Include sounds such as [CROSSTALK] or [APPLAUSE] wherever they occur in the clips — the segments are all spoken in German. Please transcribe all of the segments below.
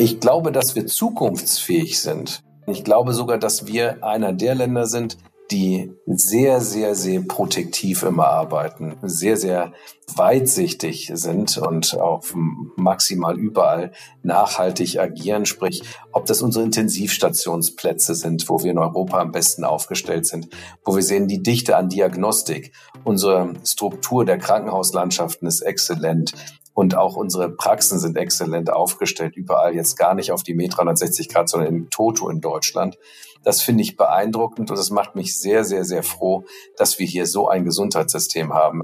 Ich glaube, dass wir zukunftsfähig sind. Ich glaube sogar, dass wir einer der Länder sind, die sehr, sehr, sehr protektiv immer arbeiten, sehr, sehr weitsichtig sind und auch maximal überall nachhaltig agieren. Sprich, ob das unsere Intensivstationsplätze sind, wo wir in Europa am besten aufgestellt sind, wo wir sehen, die Dichte an Diagnostik, unsere Struktur der Krankenhauslandschaften ist exzellent. Und auch unsere Praxen sind exzellent aufgestellt, überall jetzt gar nicht auf die Meter 360 Grad, sondern im Toto in Deutschland. Das finde ich beeindruckend und es macht mich sehr, sehr, sehr froh, dass wir hier so ein Gesundheitssystem haben.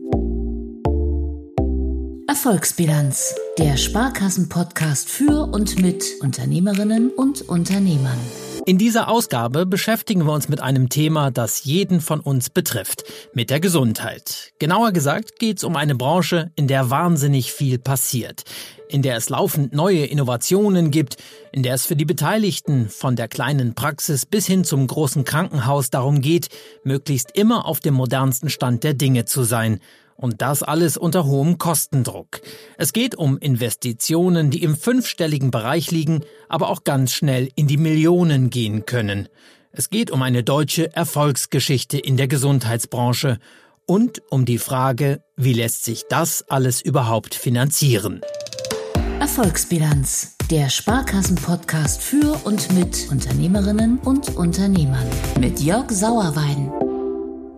Erfolgsbilanz, der Sparkassen-Podcast für und mit Unternehmerinnen und Unternehmern. In dieser Ausgabe beschäftigen wir uns mit einem Thema, das jeden von uns betrifft, mit der Gesundheit. Genauer gesagt geht es um eine Branche, in der wahnsinnig viel passiert, in der es laufend neue Innovationen gibt, in der es für die Beteiligten von der kleinen Praxis bis hin zum großen Krankenhaus darum geht, möglichst immer auf dem modernsten Stand der Dinge zu sein – und das alles unter hohem Kostendruck. Es geht um Investitionen, die im fünfstelligen Bereich liegen, aber auch ganz schnell in die Millionen gehen können. Es geht um eine deutsche Erfolgsgeschichte in der Gesundheitsbranche und um die Frage, wie lässt sich das alles überhaupt finanzieren. Erfolgsbilanz, der Sparkassen-Podcast für und mit Unternehmerinnen und Unternehmern mit Jörg Sauerwein.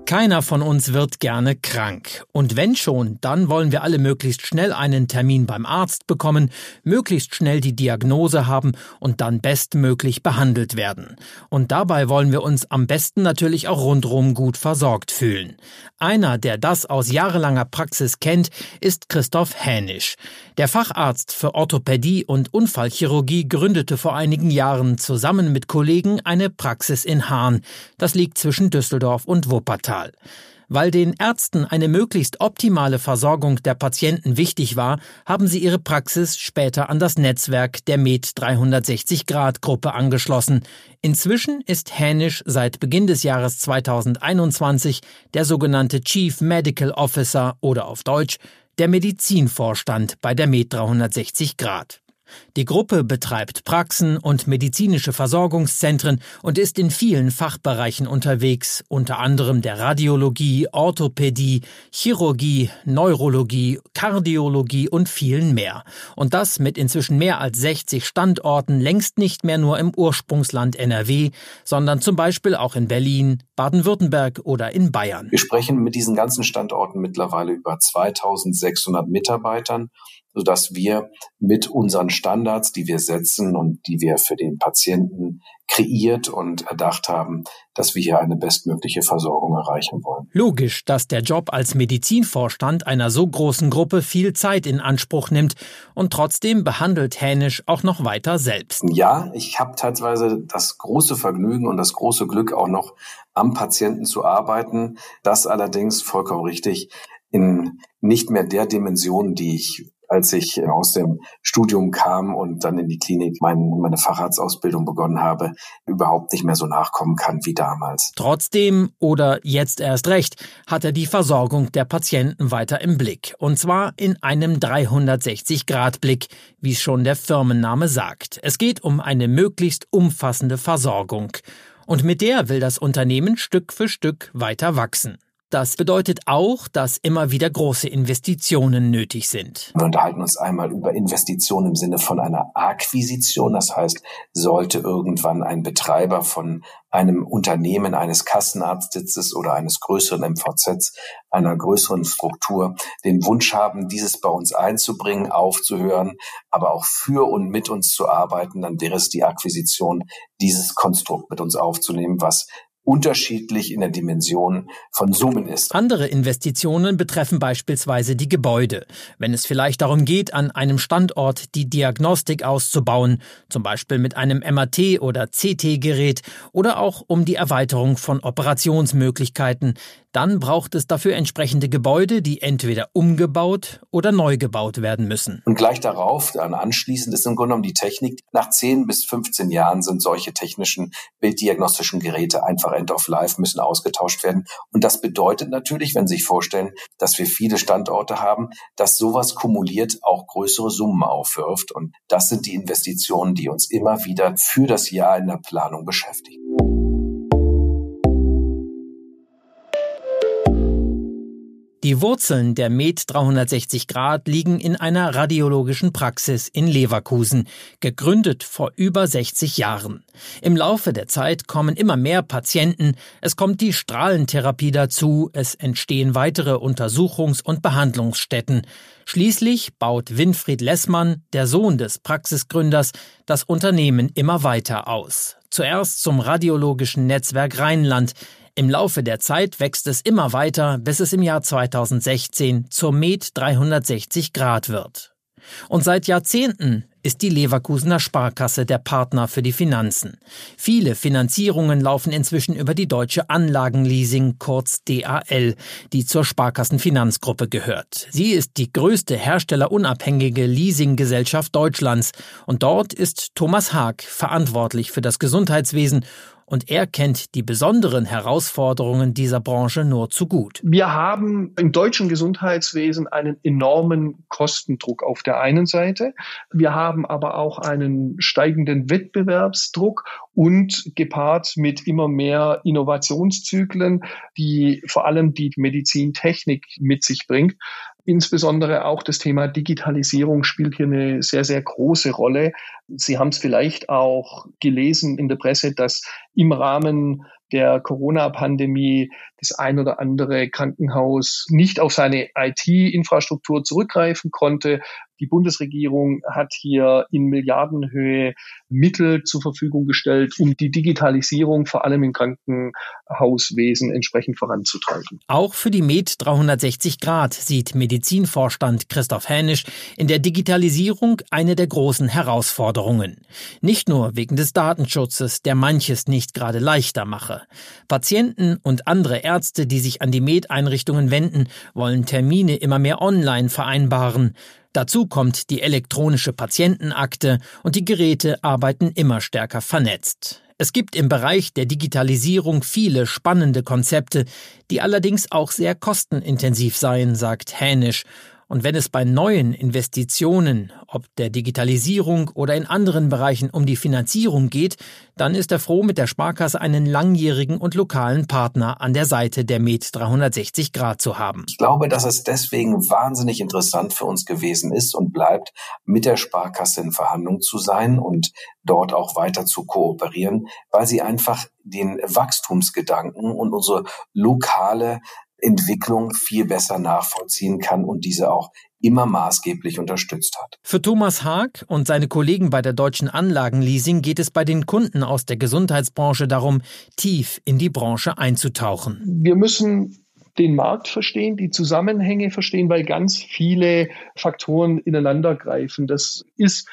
Keiner von uns wird gerne krank. Und wenn schon, dann wollen wir alle möglichst schnell einen Termin beim Arzt bekommen, möglichst schnell die Diagnose haben und dann bestmöglich behandelt werden. Und dabei wollen wir uns am besten natürlich auch rundrum gut versorgt fühlen. Einer, der das aus jahrelanger Praxis kennt, ist Christoph Hänisch. Der Facharzt für Orthopädie und Unfallchirurgie gründete vor einigen Jahren zusammen mit Kollegen eine Praxis in Hahn. Das liegt zwischen Düsseldorf und Wuppertal. Spital. Weil den Ärzten eine möglichst optimale Versorgung der Patienten wichtig war, haben sie ihre Praxis später an das Netzwerk der Med 360 Grad Gruppe angeschlossen. Inzwischen ist Hänisch seit Beginn des Jahres 2021 der sogenannte Chief Medical Officer oder auf Deutsch der Medizinvorstand bei der Med 360 Grad. Die Gruppe betreibt Praxen und medizinische Versorgungszentren und ist in vielen Fachbereichen unterwegs, unter anderem der Radiologie, Orthopädie, Chirurgie, Neurologie, Kardiologie und vielen mehr. Und das mit inzwischen mehr als 60 Standorten, längst nicht mehr nur im Ursprungsland NRW, sondern zum Beispiel auch in Berlin, Baden-Württemberg oder in Bayern. Wir sprechen mit diesen ganzen Standorten mittlerweile über 2600 Mitarbeitern sodass wir mit unseren Standards, die wir setzen und die wir für den Patienten kreiert und erdacht haben, dass wir hier eine bestmögliche Versorgung erreichen wollen. Logisch, dass der Job als Medizinvorstand einer so großen Gruppe viel Zeit in Anspruch nimmt und trotzdem behandelt Hänisch auch noch weiter selbst. Ja, ich habe teilweise das große Vergnügen und das große Glück auch noch am Patienten zu arbeiten. Das allerdings vollkommen richtig in nicht mehr der Dimension, die ich als ich aus dem Studium kam und dann in die Klinik mein, meine Facharztausbildung begonnen habe, überhaupt nicht mehr so nachkommen kann wie damals. Trotzdem oder jetzt erst recht hat er die Versorgung der Patienten weiter im Blick. Und zwar in einem 360-Grad-Blick, wie schon der Firmenname sagt. Es geht um eine möglichst umfassende Versorgung. Und mit der will das Unternehmen Stück für Stück weiter wachsen. Das bedeutet auch, dass immer wieder große Investitionen nötig sind. Wir unterhalten uns einmal über Investitionen im Sinne von einer Akquisition. Das heißt, sollte irgendwann ein Betreiber von einem Unternehmen, eines Kassenarztsitzes oder eines größeren MVZs, einer größeren Struktur den Wunsch haben, dieses bei uns einzubringen, aufzuhören, aber auch für und mit uns zu arbeiten, dann wäre es die Akquisition, dieses Konstrukt mit uns aufzunehmen, was unterschiedlich in der Dimension von Summen ist. Andere Investitionen betreffen beispielsweise die Gebäude. Wenn es vielleicht darum geht, an einem Standort die Diagnostik auszubauen, zum Beispiel mit einem MAT oder CT-Gerät oder auch um die Erweiterung von Operationsmöglichkeiten, Dann braucht es dafür entsprechende Gebäude, die entweder umgebaut oder neu gebaut werden müssen. Und gleich darauf, dann anschließend ist im Grunde genommen die Technik. Nach 10 bis 15 Jahren sind solche technischen bilddiagnostischen Geräte einfach end of life, müssen ausgetauscht werden. Und das bedeutet natürlich, wenn Sie sich vorstellen, dass wir viele Standorte haben, dass sowas kumuliert auch größere Summen aufwirft. Und das sind die Investitionen, die uns immer wieder für das Jahr in der Planung beschäftigen. Die Wurzeln der Med 360 Grad liegen in einer radiologischen Praxis in Leverkusen, gegründet vor über 60 Jahren. Im Laufe der Zeit kommen immer mehr Patienten, es kommt die Strahlentherapie dazu, es entstehen weitere Untersuchungs- und Behandlungsstätten. Schließlich baut Winfried Lessmann, der Sohn des Praxisgründers, das Unternehmen immer weiter aus. Zuerst zum radiologischen Netzwerk Rheinland, im Laufe der Zeit wächst es immer weiter, bis es im Jahr 2016 zur Med 360 Grad wird. Und seit Jahrzehnten ist die Leverkusener Sparkasse der Partner für die Finanzen. Viele Finanzierungen laufen inzwischen über die Deutsche Anlagenleasing, kurz DAL, die zur Sparkassenfinanzgruppe gehört. Sie ist die größte herstellerunabhängige Leasinggesellschaft Deutschlands und dort ist Thomas Haag verantwortlich für das Gesundheitswesen und er kennt die besonderen Herausforderungen dieser Branche nur zu gut. Wir haben im deutschen Gesundheitswesen einen enormen Kostendruck auf der einen Seite. Wir haben aber auch einen steigenden Wettbewerbsdruck und gepaart mit immer mehr Innovationszyklen, die vor allem die Medizintechnik mit sich bringt. Insbesondere auch das Thema Digitalisierung spielt hier eine sehr, sehr große Rolle. Sie haben es vielleicht auch gelesen in der Presse, dass im Rahmen der Corona-Pandemie das ein oder andere Krankenhaus nicht auf seine IT-Infrastruktur zurückgreifen konnte. Die Bundesregierung hat hier in Milliardenhöhe Mittel zur Verfügung gestellt, um die Digitalisierung vor allem im Krankenhauswesen entsprechend voranzutreiben. Auch für die Med 360 Grad sieht Medizinvorstand Christoph Hänisch in der Digitalisierung eine der großen Herausforderungen. Nicht nur wegen des Datenschutzes, der manches nicht gerade leichter mache. Patienten und andere Ärzte, die sich an die Med-Einrichtungen wenden, wollen Termine immer mehr online vereinbaren. Dazu kommt die elektronische Patientenakte und die Geräte arbeiten immer stärker vernetzt. Es gibt im Bereich der Digitalisierung viele spannende Konzepte, die allerdings auch sehr kostenintensiv seien, sagt Hänisch und wenn es bei neuen Investitionen, ob der Digitalisierung oder in anderen Bereichen um die Finanzierung geht, dann ist er froh, mit der Sparkasse einen langjährigen und lokalen Partner an der Seite der Med 360 Grad zu haben. Ich glaube, dass es deswegen wahnsinnig interessant für uns gewesen ist und bleibt, mit der Sparkasse in Verhandlung zu sein und dort auch weiter zu kooperieren, weil sie einfach den Wachstumsgedanken und unsere lokale Entwicklung viel besser nachvollziehen kann und diese auch immer maßgeblich unterstützt hat. Für Thomas Haag und seine Kollegen bei der Deutschen Anlagenleasing geht es bei den Kunden aus der Gesundheitsbranche darum, tief in die Branche einzutauchen. Wir müssen den Markt verstehen, die Zusammenhänge verstehen, weil ganz viele Faktoren ineinander greifen. Das ist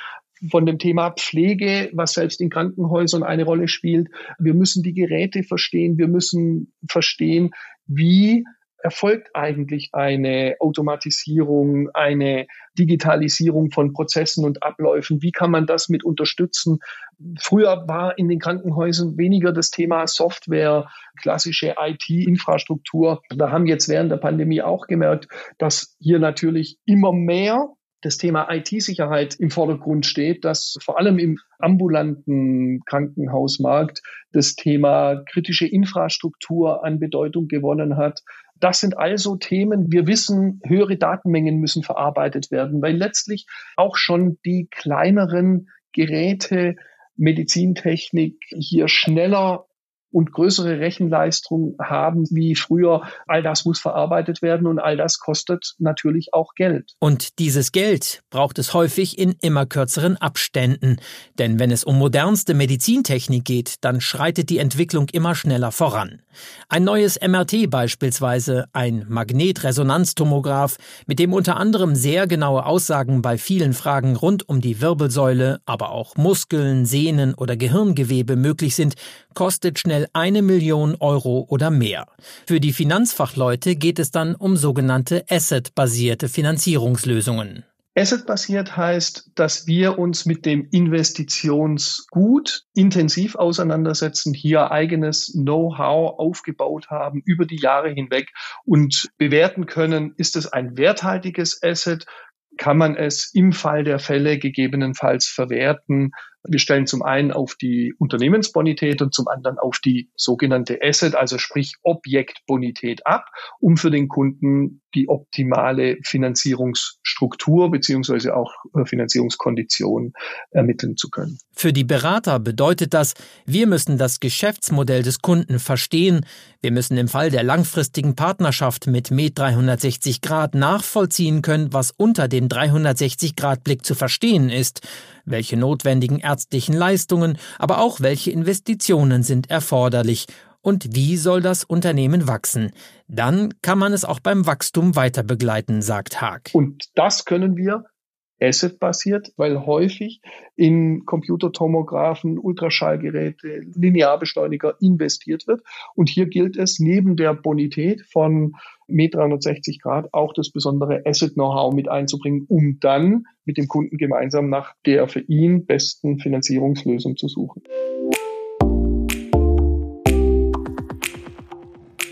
von dem Thema Pflege, was selbst in Krankenhäusern eine Rolle spielt. Wir müssen die Geräte verstehen. Wir müssen verstehen, wie erfolgt eigentlich eine Automatisierung, eine Digitalisierung von Prozessen und Abläufen? Wie kann man das mit unterstützen? Früher war in den Krankenhäusern weniger das Thema Software, klassische IT-Infrastruktur. Da haben jetzt während der Pandemie auch gemerkt, dass hier natürlich immer mehr das Thema IT-Sicherheit im Vordergrund steht, dass vor allem im ambulanten Krankenhausmarkt das Thema kritische Infrastruktur an Bedeutung gewonnen hat. Das sind also Themen. Wir wissen, höhere Datenmengen müssen verarbeitet werden, weil letztlich auch schon die kleineren Geräte, Medizintechnik hier schneller und größere Rechenleistung haben wie früher. All das muss verarbeitet werden und all das kostet natürlich auch Geld. Und dieses Geld braucht es häufig in immer kürzeren Abständen. Denn wenn es um modernste Medizintechnik geht, dann schreitet die Entwicklung immer schneller voran. Ein neues MRT beispielsweise, ein Magnetresonanztomograph, mit dem unter anderem sehr genaue Aussagen bei vielen Fragen rund um die Wirbelsäule, aber auch Muskeln, Sehnen oder Gehirngewebe möglich sind, kostet schnell eine Million Euro oder mehr. Für die Finanzfachleute geht es dann um sogenannte Asset-basierte Finanzierungslösungen. Asset-basiert heißt, dass wir uns mit dem Investitionsgut intensiv auseinandersetzen, hier eigenes Know-how aufgebaut haben über die Jahre hinweg und bewerten können, ist es ein werthaltiges Asset, kann man es im Fall der Fälle gegebenenfalls verwerten. Wir stellen zum einen auf die Unternehmensbonität und zum anderen auf die sogenannte Asset, also sprich Objektbonität ab, um für den Kunden die optimale Finanzierungsstruktur beziehungsweise auch äh, Finanzierungskonditionen ermitteln zu können. Für die Berater bedeutet das, wir müssen das Geschäftsmodell des Kunden verstehen, wir müssen im Fall der langfristigen Partnerschaft mit Med 360 Grad nachvollziehen können, was unter dem 360 Grad Blick zu verstehen ist, welche notwendigen ärztlichen Leistungen, aber auch welche Investitionen sind erforderlich und wie soll das Unternehmen wachsen. Dann kann man es auch beim Wachstum weiter begleiten, sagt Haag. Und das können wir Asset-basiert, weil häufig in Computertomographen, Ultraschallgeräte, Linearbeschleuniger investiert wird. Und hier gilt es neben der Bonität von Met 360 Grad auch das besondere Asset-Know-how mit einzubringen, um dann mit dem Kunden gemeinsam nach der für ihn besten Finanzierungslösung zu suchen.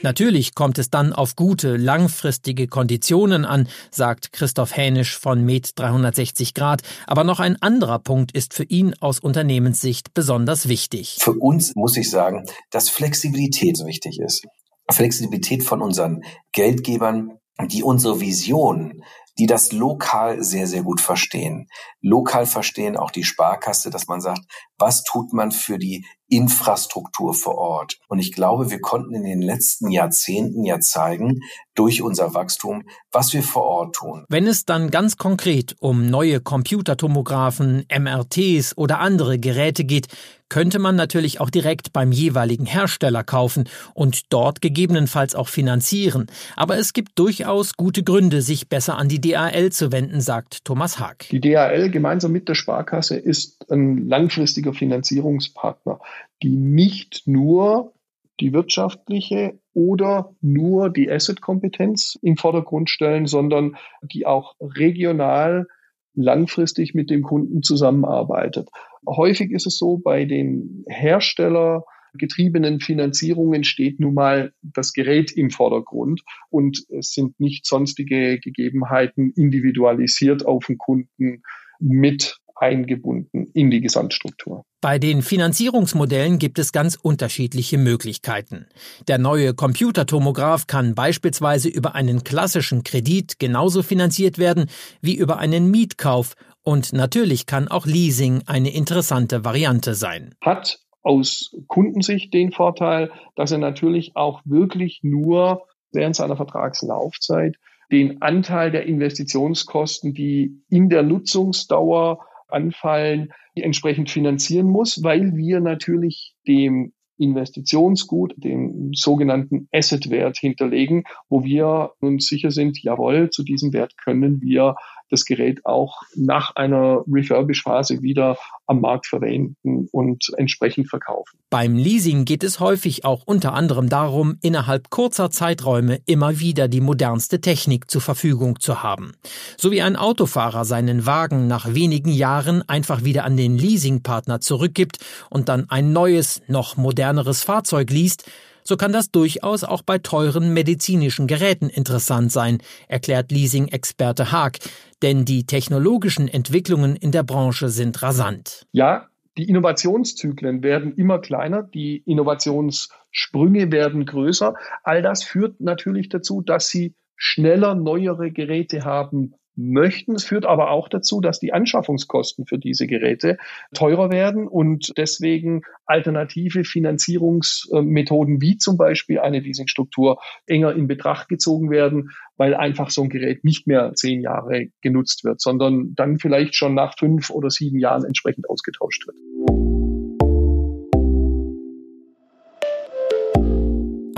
Natürlich kommt es dann auf gute, langfristige Konditionen an, sagt Christoph Hänisch von Med 360 Grad. Aber noch ein anderer Punkt ist für ihn aus Unternehmenssicht besonders wichtig. Für uns muss ich sagen, dass Flexibilität wichtig ist. Flexibilität von unseren Geldgebern, die unsere Vision die das lokal sehr, sehr gut verstehen. Lokal verstehen auch die Sparkasse, dass man sagt, was tut man für die Infrastruktur vor Ort? Und ich glaube, wir konnten in den letzten Jahrzehnten ja zeigen, durch unser Wachstum, was wir vor Ort tun. Wenn es dann ganz konkret um neue Computertomographen, MRTs oder andere Geräte geht, könnte man natürlich auch direkt beim jeweiligen Hersteller kaufen und dort gegebenenfalls auch finanzieren. Aber es gibt durchaus gute Gründe, sich besser an die DAL zu wenden, sagt Thomas Haag. Die DAL gemeinsam mit der Sparkasse ist ein langfristiger Finanzierungspartner, die nicht nur die wirtschaftliche oder nur die Asset-Kompetenz im Vordergrund stellen, sondern die auch regional langfristig mit dem Kunden zusammenarbeitet. Häufig ist es so, bei den Hersteller getriebenen Finanzierungen steht nun mal das Gerät im Vordergrund und es sind nicht sonstige Gegebenheiten individualisiert auf den Kunden mit eingebunden in die Gesamtstruktur. Bei den Finanzierungsmodellen gibt es ganz unterschiedliche Möglichkeiten. Der neue Computertomograph kann beispielsweise über einen klassischen Kredit genauso finanziert werden wie über einen Mietkauf und natürlich kann auch Leasing eine interessante Variante sein. Hat aus Kundensicht den Vorteil, dass er natürlich auch wirklich nur während seiner Vertragslaufzeit den Anteil der Investitionskosten, die in der Nutzungsdauer anfallen, entsprechend finanzieren muss, weil wir natürlich dem Investitionsgut, den sogenannten Asset-Wert hinterlegen, wo wir uns sicher sind, jawohl, zu diesem Wert können wir das Gerät auch nach einer Refurbish-Phase wieder am Markt verwenden und entsprechend verkaufen. Beim Leasing geht es häufig auch unter anderem darum, innerhalb kurzer Zeiträume immer wieder die modernste Technik zur Verfügung zu haben. So wie ein Autofahrer seinen Wagen nach wenigen Jahren einfach wieder an den Leasingpartner zurückgibt und dann ein neues, noch moderneres Fahrzeug liest, so kann das durchaus auch bei teuren medizinischen Geräten interessant sein, erklärt Leasing-Experte Haag, denn die technologischen Entwicklungen in der Branche sind rasant. Ja, die Innovationszyklen werden immer kleiner, die Innovationssprünge werden größer. All das führt natürlich dazu, dass sie schneller neuere Geräte haben möchten. Es führt aber auch dazu, dass die Anschaffungskosten für diese Geräte teurer werden und deswegen alternative Finanzierungsmethoden wie zum Beispiel eine Leasingstruktur enger in Betracht gezogen werden, weil einfach so ein Gerät nicht mehr zehn Jahre genutzt wird, sondern dann vielleicht schon nach fünf oder sieben Jahren entsprechend ausgetauscht wird.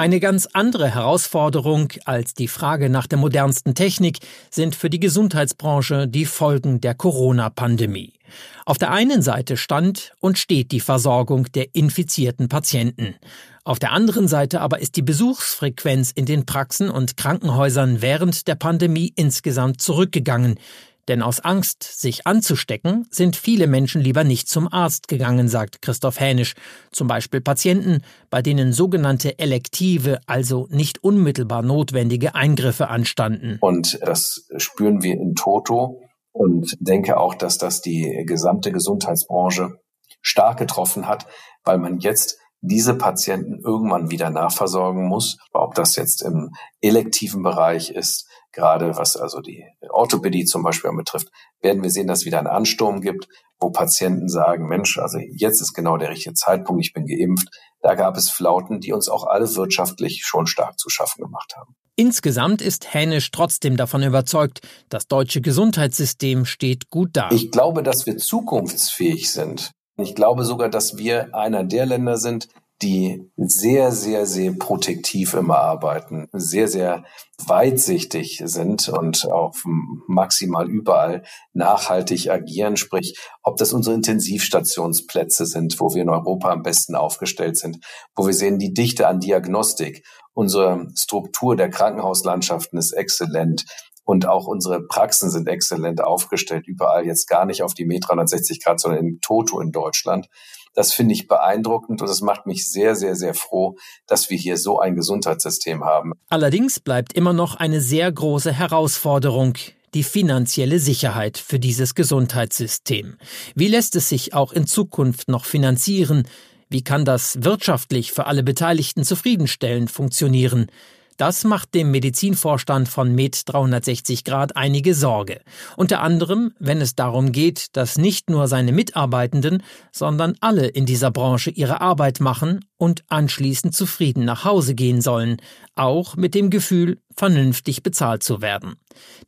Eine ganz andere Herausforderung als die Frage nach der modernsten Technik sind für die Gesundheitsbranche die Folgen der Corona-Pandemie. Auf der einen Seite stand und steht die Versorgung der infizierten Patienten. Auf der anderen Seite aber ist die Besuchsfrequenz in den Praxen und Krankenhäusern während der Pandemie insgesamt zurückgegangen. Denn aus Angst, sich anzustecken, sind viele Menschen lieber nicht zum Arzt gegangen, sagt Christoph Hänisch. Zum Beispiel Patienten, bei denen sogenannte elektive, also nicht unmittelbar notwendige Eingriffe anstanden. Und das spüren wir in Toto und denke auch, dass das die gesamte Gesundheitsbranche stark getroffen hat, weil man jetzt diese Patienten irgendwann wieder nachversorgen muss, ob das jetzt im elektiven Bereich ist, gerade was also die Orthopädie zum Beispiel betrifft, werden wir sehen, dass es wieder einen Ansturm gibt, wo Patienten sagen, Mensch, also jetzt ist genau der richtige Zeitpunkt, ich bin geimpft. Da gab es Flauten, die uns auch alle wirtschaftlich schon stark zu schaffen gemacht haben. Insgesamt ist Hänisch trotzdem davon überzeugt, das deutsche Gesundheitssystem steht gut da. Ich glaube, dass wir zukunftsfähig sind. Ich glaube sogar, dass wir einer der Länder sind, die sehr, sehr, sehr protektiv immer arbeiten, sehr, sehr weitsichtig sind und auch maximal überall nachhaltig agieren. Sprich, ob das unsere Intensivstationsplätze sind, wo wir in Europa am besten aufgestellt sind, wo wir sehen, die Dichte an Diagnostik, unsere Struktur der Krankenhauslandschaften ist exzellent. Und auch unsere Praxen sind exzellent aufgestellt, überall jetzt gar nicht auf die Met 360 Grad, sondern in Toto in Deutschland. Das finde ich beeindruckend und es macht mich sehr, sehr, sehr froh, dass wir hier so ein Gesundheitssystem haben. Allerdings bleibt immer noch eine sehr große Herausforderung die finanzielle Sicherheit für dieses Gesundheitssystem. Wie lässt es sich auch in Zukunft noch finanzieren? Wie kann das wirtschaftlich für alle Beteiligten zufriedenstellend funktionieren? Das macht dem Medizinvorstand von Med 360 Grad einige Sorge. Unter anderem, wenn es darum geht, dass nicht nur seine Mitarbeitenden, sondern alle in dieser Branche ihre Arbeit machen und anschließend zufrieden nach Hause gehen sollen, auch mit dem Gefühl, vernünftig bezahlt zu werden.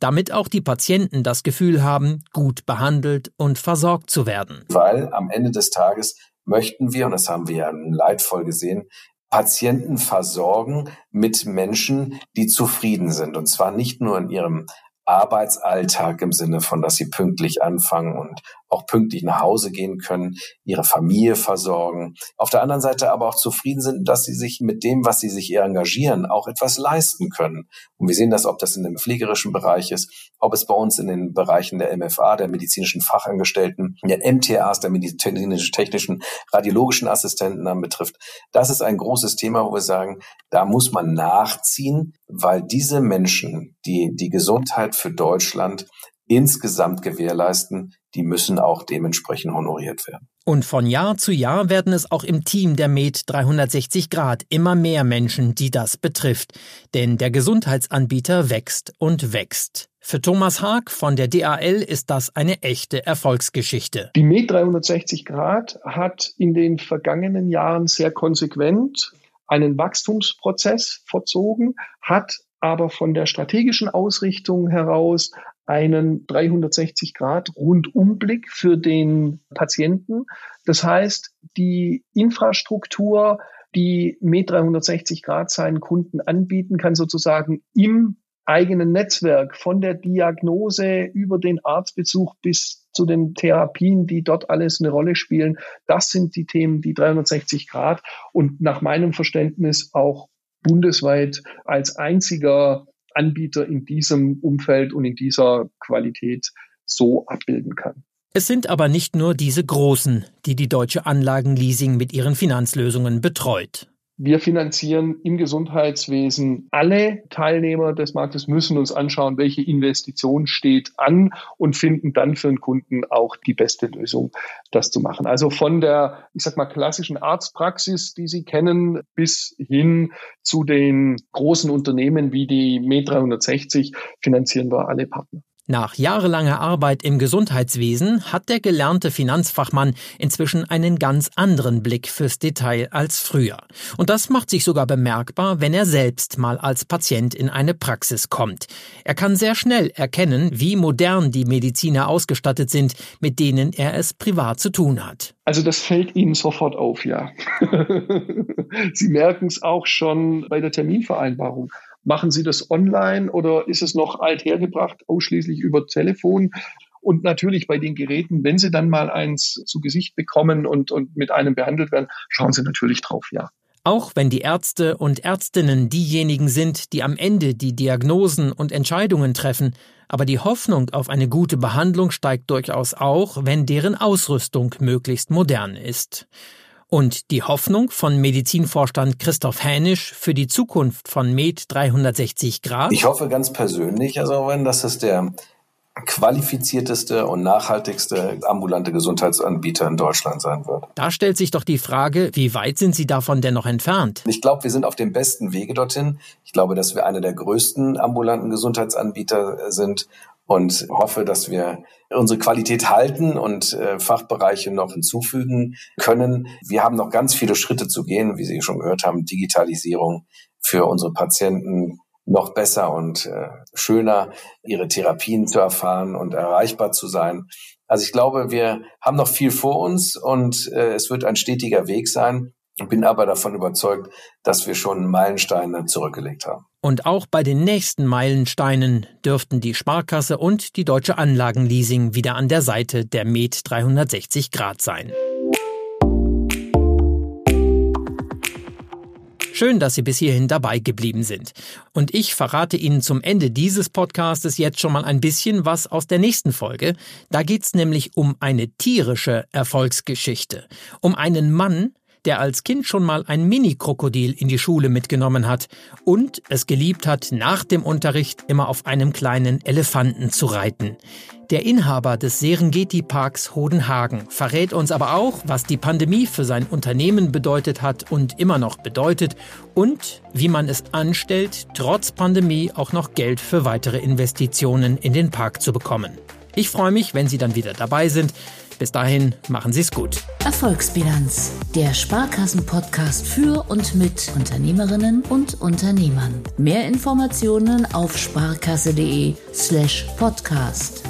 Damit auch die Patienten das Gefühl haben, gut behandelt und versorgt zu werden. Weil am Ende des Tages möchten wir, und das haben wir ja leidvoll gesehen, Patienten versorgen mit Menschen, die zufrieden sind. Und zwar nicht nur in ihrem Arbeitsalltag im Sinne von, dass sie pünktlich anfangen und auch pünktlich nach Hause gehen können, ihre Familie versorgen. Auf der anderen Seite aber auch zufrieden sind, dass sie sich mit dem, was sie sich engagieren, auch etwas leisten können. Und wir sehen das, ob das in dem pflegerischen Bereich ist, ob es bei uns in den Bereichen der MFA, der medizinischen Fachangestellten, der MTAs, der medizinisch-technischen radiologischen Assistenten anbetrifft. Das ist ein großes Thema, wo wir sagen, da muss man nachziehen, weil diese Menschen, die die Gesundheit für Deutschland insgesamt gewährleisten, die müssen auch dementsprechend honoriert werden. Und von Jahr zu Jahr werden es auch im Team der Med 360 Grad immer mehr Menschen, die das betrifft. Denn der Gesundheitsanbieter wächst und wächst. Für Thomas Haag von der DAL ist das eine echte Erfolgsgeschichte. Die Med 360 Grad hat in den vergangenen Jahren sehr konsequent einen Wachstumsprozess verzogen, hat aber von der strategischen Ausrichtung heraus einen 360 Grad Rundumblick für den Patienten. Das heißt, die Infrastruktur, die Med 360 Grad seinen Kunden anbieten, kann sozusagen im eigenen Netzwerk von der Diagnose über den Arztbesuch bis zu den Therapien, die dort alles eine Rolle spielen. Das sind die Themen, die 360 Grad und nach meinem Verständnis auch bundesweit als einziger Anbieter in diesem Umfeld und in dieser Qualität so abbilden kann. Es sind aber nicht nur diese Großen, die die deutsche Anlagenleasing mit ihren Finanzlösungen betreut. Wir finanzieren im Gesundheitswesen alle Teilnehmer des Marktes, müssen uns anschauen, welche Investition steht an und finden dann für den Kunden auch die beste Lösung, das zu machen. Also von der, ich sag mal, klassischen Arztpraxis, die Sie kennen, bis hin zu den großen Unternehmen wie die Med 360 finanzieren wir alle Partner. Nach jahrelanger Arbeit im Gesundheitswesen hat der gelernte Finanzfachmann inzwischen einen ganz anderen Blick fürs Detail als früher. Und das macht sich sogar bemerkbar, wenn er selbst mal als Patient in eine Praxis kommt. Er kann sehr schnell erkennen, wie modern die Mediziner ausgestattet sind, mit denen er es privat zu tun hat. Also das fällt Ihnen sofort auf, ja. [LAUGHS] Sie merken es auch schon bei der Terminvereinbarung. Machen Sie das online oder ist es noch althergebracht, ausschließlich über Telefon? Und natürlich bei den Geräten, wenn Sie dann mal eins zu Gesicht bekommen und, und mit einem behandelt werden, schauen Sie natürlich drauf, ja. Auch wenn die Ärzte und Ärztinnen diejenigen sind, die am Ende die Diagnosen und Entscheidungen treffen, aber die Hoffnung auf eine gute Behandlung steigt durchaus auch, wenn deren Ausrüstung möglichst modern ist. Und die Hoffnung von Medizinvorstand Christoph Hänisch für die Zukunft von Med 360 Grad? Ich hoffe ganz persönlich, also wenn das ist der qualifizierteste und nachhaltigste ambulante Gesundheitsanbieter in Deutschland sein wird. Da stellt sich doch die Frage, wie weit sind Sie davon denn noch entfernt? Ich glaube, wir sind auf dem besten Wege dorthin. Ich glaube, dass wir einer der größten ambulanten Gesundheitsanbieter sind und hoffe, dass wir unsere Qualität halten und äh, Fachbereiche noch hinzufügen können. Wir haben noch ganz viele Schritte zu gehen, wie Sie schon gehört haben, Digitalisierung für unsere Patienten noch besser und äh, schöner ihre Therapien zu erfahren und erreichbar zu sein. Also ich glaube, wir haben noch viel vor uns und äh, es wird ein stetiger Weg sein. Bin aber davon überzeugt, dass wir schon Meilensteine zurückgelegt haben. Und auch bei den nächsten Meilensteinen dürften die Sparkasse und die Deutsche Anlagenleasing wieder an der Seite der Med 360 Grad sein. Schön, dass Sie bis hierhin dabei geblieben sind. Und ich verrate Ihnen zum Ende dieses Podcastes jetzt schon mal ein bisschen was aus der nächsten Folge. Da geht's nämlich um eine tierische Erfolgsgeschichte. Um einen Mann, der als Kind schon mal ein Mini-Krokodil in die Schule mitgenommen hat und es geliebt hat, nach dem Unterricht immer auf einem kleinen Elefanten zu reiten. Der Inhaber des Serengeti-Parks Hodenhagen verrät uns aber auch, was die Pandemie für sein Unternehmen bedeutet hat und immer noch bedeutet und wie man es anstellt, trotz Pandemie auch noch Geld für weitere Investitionen in den Park zu bekommen. Ich freue mich, wenn Sie dann wieder dabei sind. Bis dahin, machen Sie es gut. Erfolgsbilanz, der Sparkassen-Podcast für und mit Unternehmerinnen und Unternehmern. Mehr Informationen auf sparkasse.de/slash podcast.